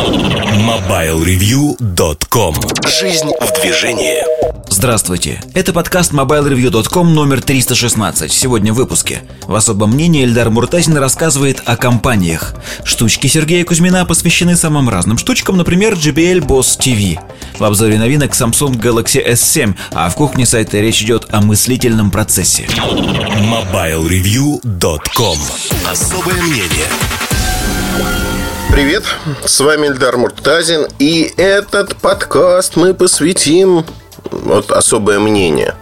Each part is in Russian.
MobileReview.com Жизнь в движении. Здравствуйте, это подкаст MobileReview.com номер 316 Сегодня в выпуске. В особом мнении Эльдар Муртазин рассказывает о компаниях. Штучки Сергея Кузьмина посвящены самым разным штучкам Например, JBL Boss TV В обзоре новинок Samsung Galaxy S7 А в кухне сайта речь идет о мыслительном процессе. MobileReview.com Особое мнение Привет, с вами Эльдар Муртазин И этот подкаст мы посвятим вот особое мнение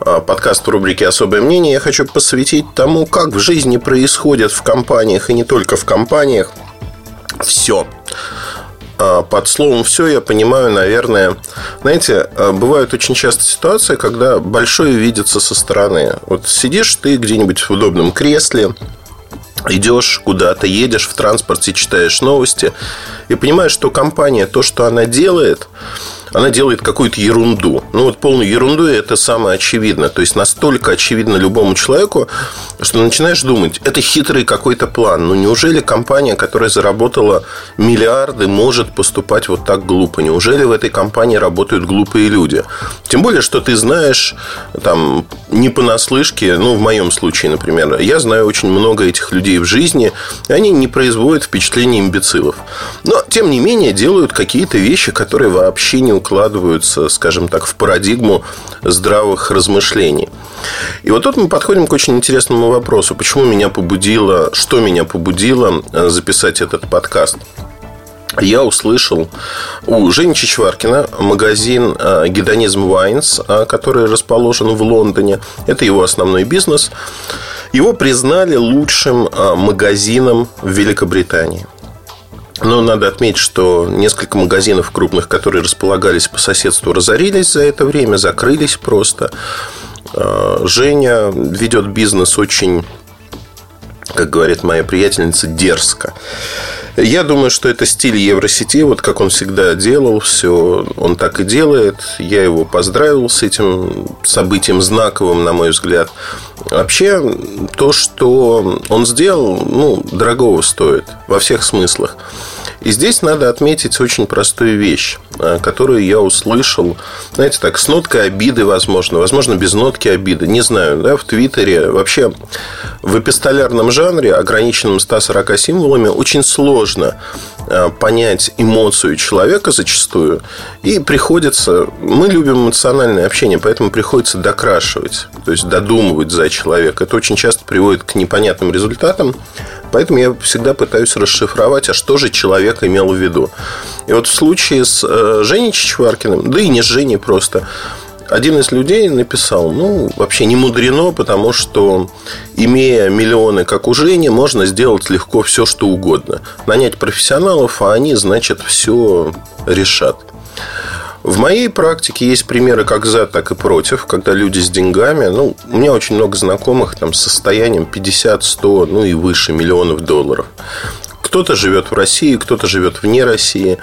а, подкаст в рубрике «Особое мнение» я хочу посвятить тому, как в жизни происходит в компаниях и не только в компаниях все. А, под словом «все» я понимаю, наверное... Знаете, а, бывают очень часто ситуации, когда большое видится со стороны. Вот сидишь ты где-нибудь в удобном кресле, идешь куда-то, едешь в транспорте, читаешь новости и понимаешь, что компания, то, что она делает, она делает какую-то ерунду. Ну, вот полную ерунду, это самое очевидно. То есть, настолько очевидно любому человеку, что начинаешь думать, это хитрый какой-то план. Ну, неужели компания, которая заработала миллиарды, может поступать вот так глупо? Неужели в этой компании работают глупые люди? Тем более, что ты знаешь, там, не понаслышке, ну, в моем случае, например, я знаю очень много этих людей в жизни, и они не производят впечатления имбецилов. Но, тем не менее, делают какие-то вещи, которые вообще не укладываются, скажем так, в парадигму здравых размышлений. И вот тут мы подходим к очень интересному вопросу. Почему меня побудило, что меня побудило э, записать этот подкаст? я услышал у Жени Чичваркина магазин э, Гедонизм Вайнс, э, который расположен в Лондоне. Это его основной бизнес. Его признали лучшим магазином в Великобритании. Но надо отметить, что несколько магазинов крупных, которые располагались по соседству, разорились за это время, закрылись просто. А, Женя ведет бизнес очень, как говорит моя приятельница, дерзко. Я думаю, что это стиль Евросети, вот как он всегда делал, все он так и делает. Я его поздравил с этим событием знаковым, на мой взгляд. Вообще, то, что он сделал, ну, дорогого стоит во всех смыслах. И здесь надо отметить очень простую вещь, э, которую я услышал, знаете, так, с ноткой обиды, возможно, возможно, без нотки обиды, не знаю, да, в Твиттере. Вообще, в эпистолярном жанре, ограниченном 140 символами, очень сложно э, понять эмоцию человека зачастую. И приходится... Мы любим эмоциональное общение, поэтому приходится докрашивать, то есть додумывать за человека. Это очень часто приводит к непонятным результатам. Поэтому я всегда пытаюсь расшифровать, а что же человек имел в виду. И вот в случае с э, Женей Чичваркиным, да и не с Женей просто, один из людей написал, ну, вообще не мудрено, потому что, имея миллионы, как у Жени, можно сделать легко все, что угодно. Нанять профессионалов, а они, значит, все решат. В моей практике есть примеры как за, так и против, когда люди с деньгами, ну, у меня очень много знакомых там с состоянием 50, 100, ну и выше миллионов долларов. Кто-то живет в России, кто-то живет вне России.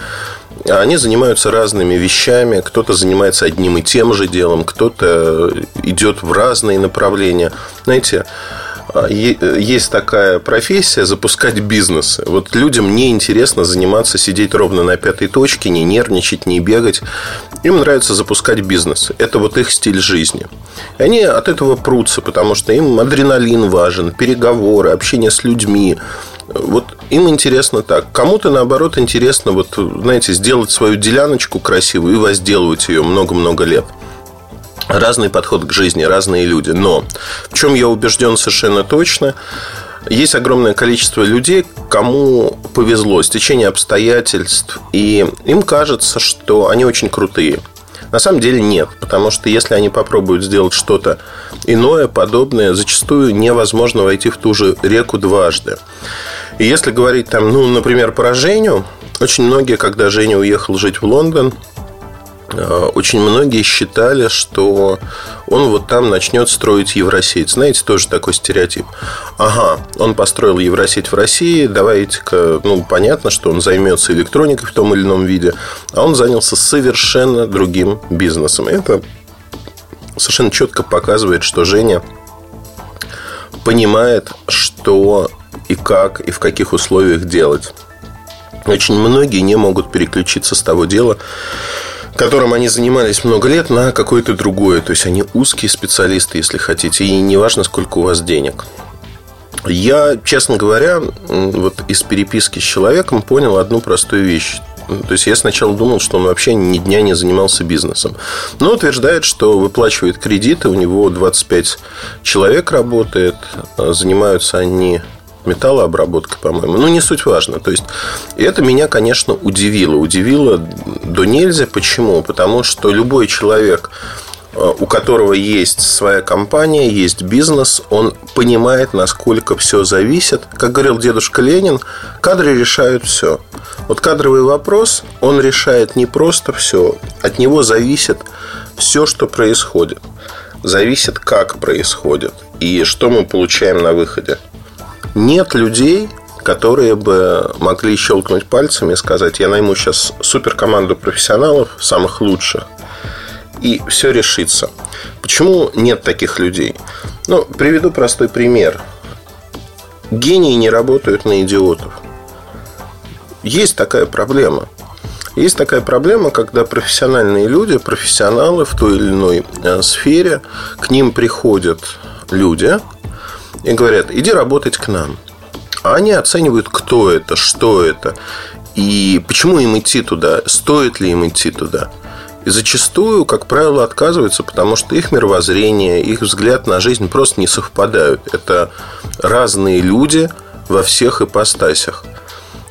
Они занимаются разными вещами, кто-то занимается одним и тем же делом, кто-то идет в разные направления. Знаете, есть такая профессия запускать бизнесы. Вот людям не интересно заниматься, сидеть ровно на пятой точке, не нервничать, не бегать. Им нравится запускать бизнес. Это вот их стиль жизни. И они от этого прутся, потому что им адреналин важен, переговоры, общение с людьми. Вот им интересно так. Кому-то, наоборот, интересно, вот, знаете, сделать свою деляночку красивую и возделывать ее много-много лет разный подход к жизни, разные люди. Но в чем я убежден совершенно точно, есть огромное количество людей, кому повезло, стечение обстоятельств, и им кажется, что они очень крутые. На самом деле нет, потому что если они попробуют сделать что-то иное, подобное, зачастую невозможно войти в ту же реку дважды. И если говорить там, ну, например, про Женю, очень многие, когда Женя уехал жить в Лондон, очень многие считали, что он вот там начнет строить Евросеть. Знаете, тоже такой стереотип. Ага, он построил Евросеть в России, давайте-ка, ну, понятно, что он займется электроникой в том или ином виде, а он занялся совершенно другим бизнесом. Это совершенно четко показывает, что Женя понимает, что и как, и в каких условиях делать. очень многие не могут переключиться с того дела, которым они занимались много лет, на какое-то другое. То есть они узкие специалисты, если хотите, и неважно, сколько у вас денег. Я, честно говоря, вот из переписки с человеком понял одну простую вещь. То есть я сначала думал, что он вообще ни дня не занимался бизнесом. Но утверждает, что выплачивает кредиты, у него 25 человек работает, занимаются они металлообработкой, по-моему. Ну, не суть важно. То есть, это меня, конечно, удивило. Удивило до нельзя. Почему? Потому что любой человек, э, у которого есть своя компания, есть бизнес, он понимает, насколько все зависит. Как говорил дедушка Ленин, кадры решают все. Вот кадровый вопрос, он решает не просто все, от него зависит все, что происходит. Зависит, как происходит и что мы получаем на выходе нет людей, которые бы могли щелкнуть пальцами и сказать, я найму сейчас суперкоманду профессионалов, самых лучших, и все решится. Почему нет таких людей? Ну, приведу простой пример. Гении не работают на идиотов. Есть такая проблема. Есть такая проблема, когда профессиональные люди, профессионалы в той или иной э, сфере, к ним приходят люди, и говорят, иди работать к нам. А они оценивают, кто это, что это, и почему им идти туда, стоит ли им идти туда. И зачастую, как правило, отказываются, потому что их мировоззрение, их взгляд на жизнь просто не совпадают. Это разные люди во всех ипостасях.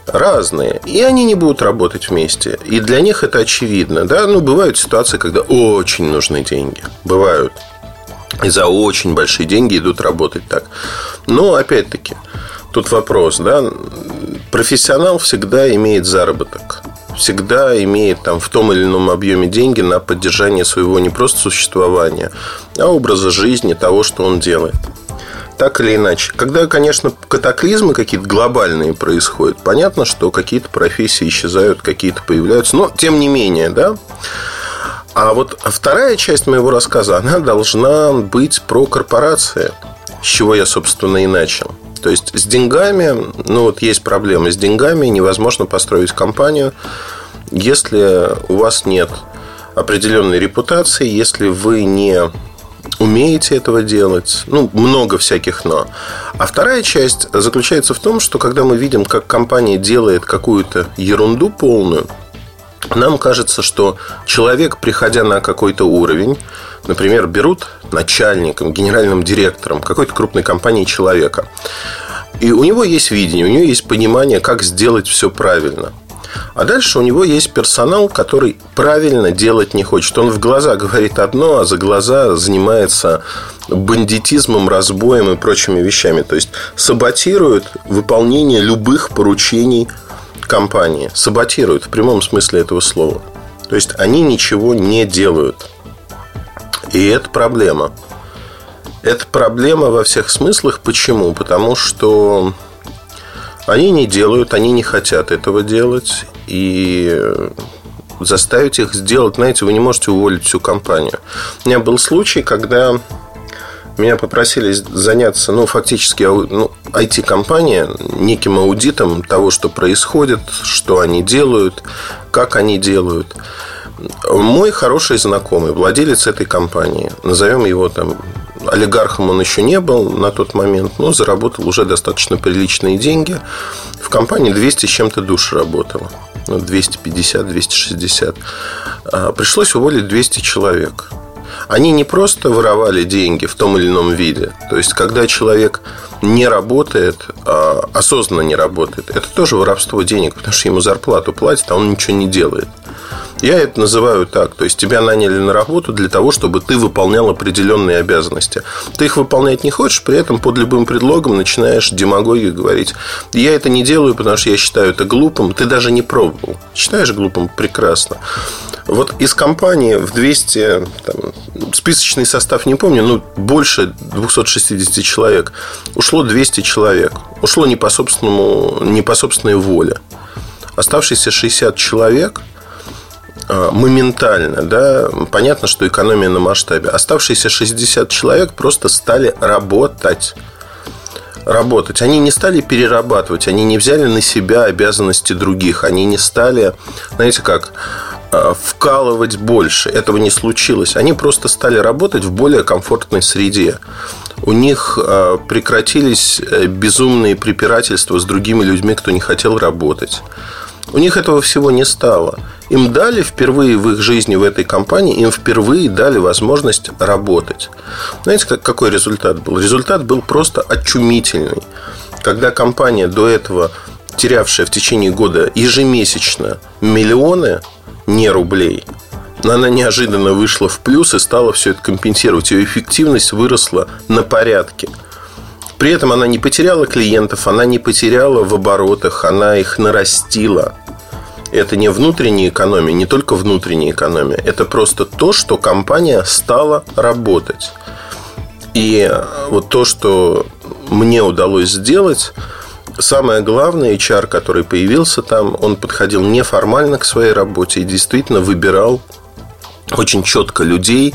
Разные. И они не будут работать вместе. И для них это очевидно. Да? Ну, бывают ситуации, когда очень нужны деньги. Бывают и за очень большие деньги идут работать так. Но, опять-таки, тут вопрос, да, профессионал всегда имеет заработок всегда имеет там в том или ином объеме деньги на поддержание своего не просто существования, а образа жизни, того, что он делает. Так или иначе. Когда, конечно, катаклизмы какие-то глобальные происходят, понятно, что какие-то профессии исчезают, какие-то появляются, но тем не менее, да, а вот вторая часть моего рассказа, она должна быть про корпорации, с чего я, собственно, и начал. То есть с деньгами, ну вот есть проблемы с деньгами, невозможно построить компанию, если у вас нет определенной репутации, если вы не умеете этого делать. Ну, много всяких «но». А вторая часть заключается в том, что когда мы видим, как компания делает какую-то ерунду полную, нам кажется, что человек, приходя на какой-то уровень, например, берут начальником, генеральным директором какой-то крупной компании человека, и у него есть видение, у него есть понимание, как сделать все правильно. А дальше у него есть персонал, который правильно делать не хочет. Он в глаза говорит одно, а за глаза занимается бандитизмом, разбоем и прочими вещами. То есть саботирует выполнение любых поручений компании саботируют в прямом смысле этого слова. То есть они ничего не делают. И это проблема. Это проблема во всех смыслах. Почему? Потому что они не делают, они не хотят этого делать. И заставить их сделать, знаете, вы не можете уволить всю компанию. У меня был случай, когда меня попросили заняться, ну, фактически, ну, IT-компания неким аудитом того, что происходит, что они делают, как они делают. Мой хороший знакомый, владелец этой компании, назовем его там олигархом он еще не был на тот момент, но заработал уже достаточно приличные деньги. В компании 200 с чем-то душ работало. 250, 260. А, пришлось уволить 200 человек они не просто воровали деньги в том или ином виде. То есть, когда человек не работает, а осознанно не работает, это тоже воровство денег, потому что ему зарплату платят, а он ничего не делает. Я это называю так. То есть, тебя наняли на работу для того, чтобы ты выполнял определенные обязанности. Ты их выполнять не хочешь, при этом под любым предлогом начинаешь демагогию говорить. Я это не делаю, потому что я считаю это глупым. Ты даже не пробовал. Считаешь глупым? Прекрасно. Вот из компании в 200, там, списочный состав не помню, но больше 260 человек. Ушло 200 человек. Ушло не по, собственному, не по собственной воле. Оставшиеся 60 человек моментально, да, понятно, что экономия на масштабе. Оставшиеся 60 человек просто стали работать. работать. Они не стали перерабатывать, они не взяли на себя обязанности других, они не стали, знаете как, э, вкалывать больше. Этого не случилось. Они просто стали работать в более комфортной среде. У них э, прекратились э, безумные препирательства с другими людьми, кто не хотел работать. У них этого всего не стало. Им дали впервые в их жизни в этой компании, им впервые дали возможность работать. Знаете, как, какой результат был? Результат был просто очумительный. Когда компания до этого, терявшая в течение года ежемесячно миллионы, не рублей, но она неожиданно вышла в плюс и стала все это компенсировать. Ее эффективность выросла на порядке. При этом она не потеряла клиентов, она не потеряла в оборотах, она их нарастила. Это не внутренняя экономия, не только внутренняя экономия. Это просто то, что компания стала работать. И вот то, что мне удалось сделать, самое главное, HR, который появился там, он подходил неформально к своей работе и действительно выбирал очень четко людей,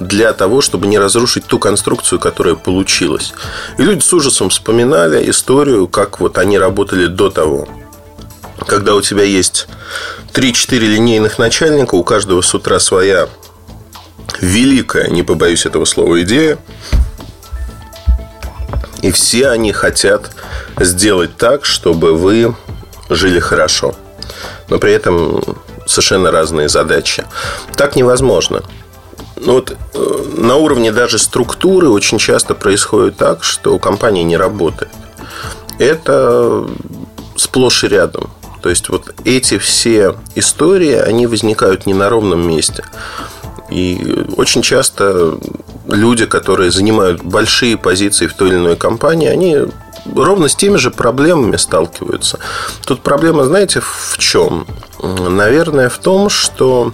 для того, чтобы не разрушить ту конструкцию, которая получилась. И люди с ужасом вспоминали историю, как вот они работали до того. Когда у тебя есть 3-4 линейных начальника, у каждого с утра своя великая, не побоюсь этого слова, идея. И все они хотят сделать так, чтобы вы жили хорошо. Но при этом совершенно разные задачи. Так невозможно. Ну вот э, на уровне даже структуры очень часто происходит так, что компания не работает. Это сплошь и рядом. То есть вот эти все истории, они возникают не на ровном месте. И очень часто люди, которые занимают большие позиции в той или иной компании, они ровно с теми же проблемами сталкиваются. Тут проблема, знаете, в чем? Наверное, в том, что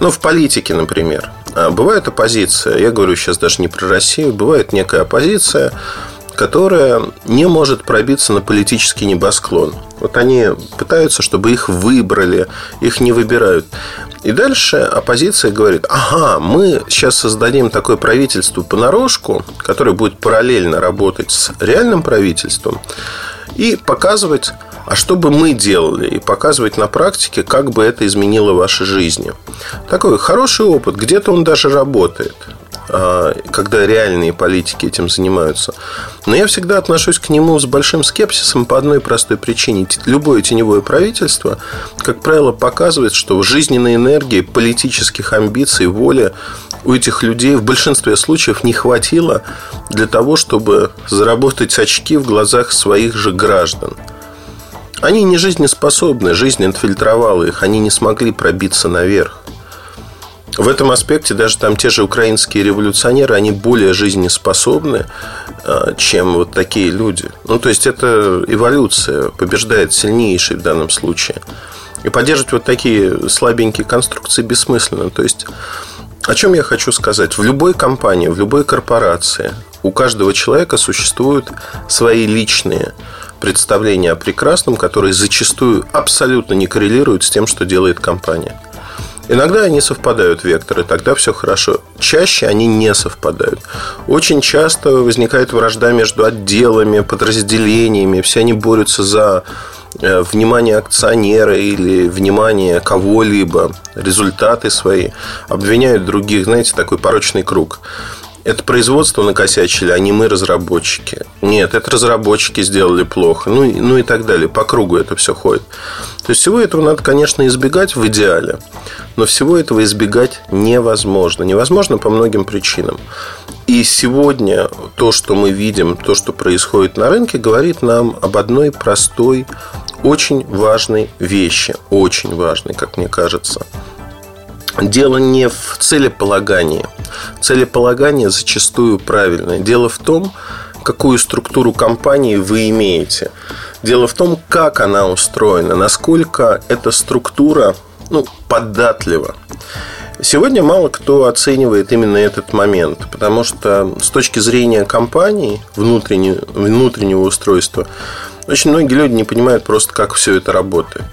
ну, в политике, например, бывает оппозиция, я говорю сейчас даже не про Россию, бывает некая оппозиция, которая не может пробиться на политический небосклон. Вот они пытаются, чтобы их выбрали, их не выбирают. И дальше оппозиция говорит, ага, мы сейчас создадим такое правительство понарошку, которое будет параллельно работать с реальным правительством и показывать а что бы мы делали? И показывать на практике, как бы это изменило ваши жизни. Такой хороший опыт, где-то он даже работает а, когда реальные политики этим занимаются. Но я всегда отношусь к нему с большим скепсисом по одной простой причине. Любое теневое правительство, как правило, показывает, что жизненной энергии, политических амбиций, воли у этих людей в большинстве случаев не хватило для того, чтобы заработать очки в глазах своих же граждан. Они не жизнеспособны, жизнь инфильтровала их, они не смогли пробиться наверх. В этом аспекте даже там те же украинские революционеры, они более жизнеспособны, а, чем вот такие люди. Ну, то есть, это эволюция, побеждает сильнейший в данном случае. И поддерживать вот такие слабенькие конструкции бессмысленно. То есть, о чем я хочу сказать? В любой компании, в любой корпорации у каждого человека существуют свои личные представления о прекрасном, которые зачастую абсолютно не коррелируют с тем, что делает компания. Иногда они совпадают векторы, тогда все хорошо. Чаще они не совпадают. Очень часто возникает вражда между отделами, подразделениями. Все они борются за э, внимание акционера или внимание кого-либо, результаты свои, обвиняют других, знаете, такой порочный круг это производство накосячили, а не мы разработчики. Нет, это разработчики сделали плохо. Ну, ну и так далее. По кругу это все ходит. То есть всего этого надо, конечно, избегать в идеале. Но всего этого избегать невозможно. Невозможно по многим причинам. И сегодня то, что мы видим, то, что происходит на рынке, говорит нам об одной простой, очень важной вещи. Очень важной, как мне кажется – Дело не в целеполагании. Целеполагание зачастую правильное. Дело в том, какую структуру компании вы имеете. Дело в том, как она устроена, насколько эта структура ну, податлива. Сегодня мало кто оценивает именно этот момент, потому что с точки зрения компании, внутреннего, внутреннего устройства, очень многие люди не понимают просто, как все это работает.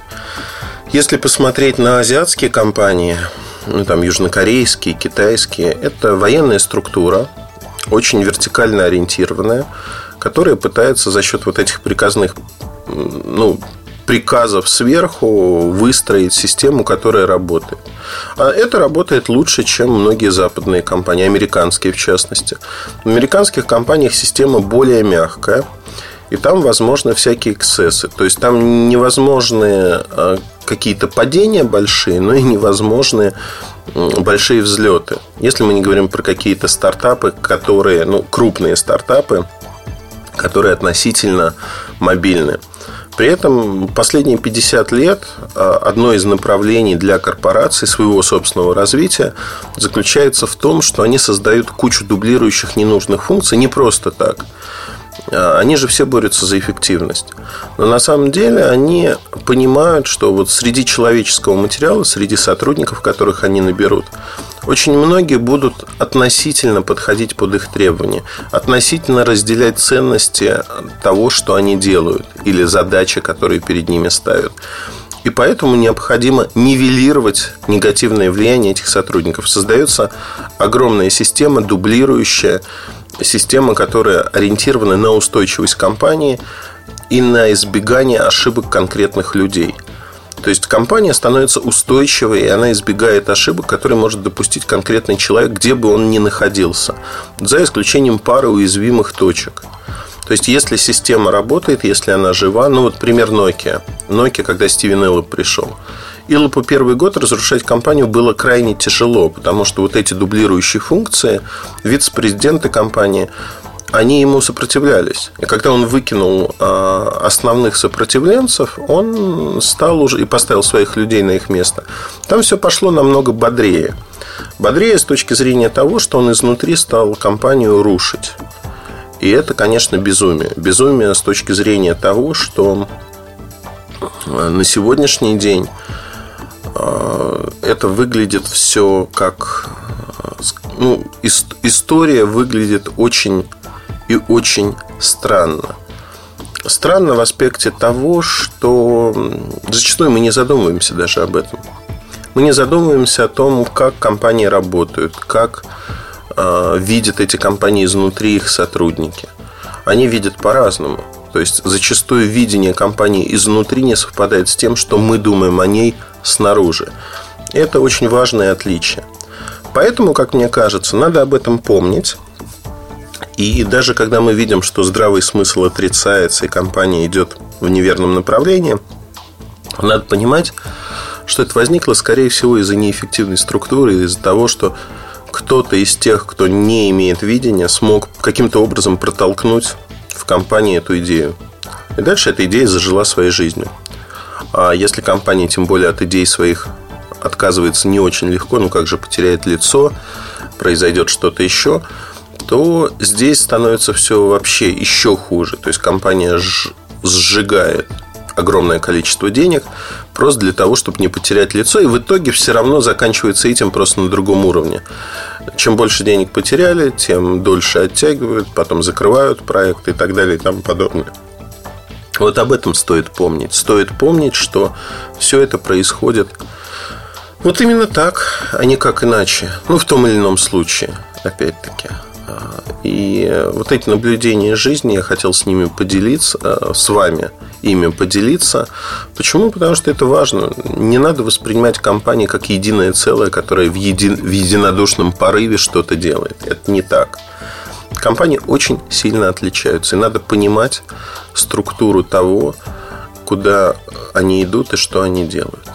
Если посмотреть на азиатские компании, ну, там, южнокорейские, китайские, это военная структура, очень вертикально ориентированная, которая пытается за счет вот этих приказных ну, приказов сверху выстроить систему, которая работает. А это работает лучше, чем многие западные компании, американские в частности. В американских компаниях система более мягкая, и там возможны всякие эксцессы. То есть там невозможны а, какие-то падения большие, но и невозможны большие взлеты. Если мы не говорим про какие-то стартапы, которые, ну, крупные стартапы, которые относительно мобильны. При этом последние 50 лет а, одно из направлений для корпораций своего собственного развития заключается в том, что они создают кучу дублирующих ненужных функций не просто так. А, они же все борются за эффективность. Но на самом деле они понимают, что вот среди человеческого материала, среди сотрудников, которых они наберут, очень многие будут относительно подходить под их требования, относительно разделять ценности того, что они делают, или задачи, которые перед ними ставят. И поэтому необходимо нивелировать негативное влияние этих сотрудников. Создается огромная система, дублирующая система, которая ориентирована на устойчивость компании и на избегание ошибок конкретных людей – то есть компания становится устойчивой, и она избегает ошибок, которые может допустить конкретный человек, где бы он ни находился, за исключением пары уязвимых точек. То есть, если система работает, если она жива, ну вот пример Nokia. Nokia, когда Стивен Эллоп пришел. Илопу первый год разрушать компанию было крайне тяжело, потому что вот эти дублирующие функции вице-президенты компании они ему сопротивлялись. И когда он выкинул а, основных сопротивленцев, он стал уже и поставил своих людей на их место. Там все пошло намного бодрее. Бодрее с точки зрения того, что он изнутри стал компанию рушить. И это, конечно, безумие. Безумие с точки зрения того, что а, на сегодняшний день это выглядит все как ну, история выглядит очень и очень странно. Странно в аспекте того, что зачастую мы не задумываемся даже об этом. Мы не задумываемся о том, как компании работают, как э, видят эти компании изнутри их сотрудники. Они видят по-разному. То есть зачастую видение компании изнутри не совпадает с тем, что мы думаем о ней снаружи. Это очень важное отличие. Поэтому, как мне кажется, надо об этом помнить и даже когда мы видим, что здравый смысл отрицается и компания идет в неверном направлении, надо понимать, что это возникло, скорее всего, из-за неэффективной структуры, из-за того, что кто-то из тех, кто не имеет видения, смог каким-то образом протолкнуть в компании эту идею. И дальше эта идея зажила своей жизнью. А если компания, тем более от идей своих, отказывается не очень легко, ну как же потеряет лицо, произойдет что-то еще – то здесь становится все вообще еще хуже. То есть компания сжигает огромное количество денег просто для того, чтобы не потерять лицо. И в итоге все равно заканчивается этим просто на другом уровне. Чем больше денег потеряли, тем дольше оттягивают, потом закрывают проект и так далее и тому подобное. Вот об этом стоит помнить. Стоит помнить, что все это происходит вот именно так, а не как иначе. Ну, в том или ином случае, опять-таки. И вот эти наблюдения жизни я хотел с ними поделиться, э, с вами ими поделиться. Почему? Потому что это важно. Не надо воспринимать компании как единое целое, которое в, еди... в единодушном порыве что-то делает. Это не так. Компании очень сильно отличаются. И надо понимать структуру того, куда они идут и что они делают.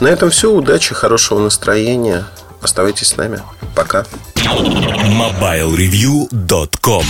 На этом все. Удачи, хорошего настроения. Оставайтесь с нами. Пока. MobileReview.com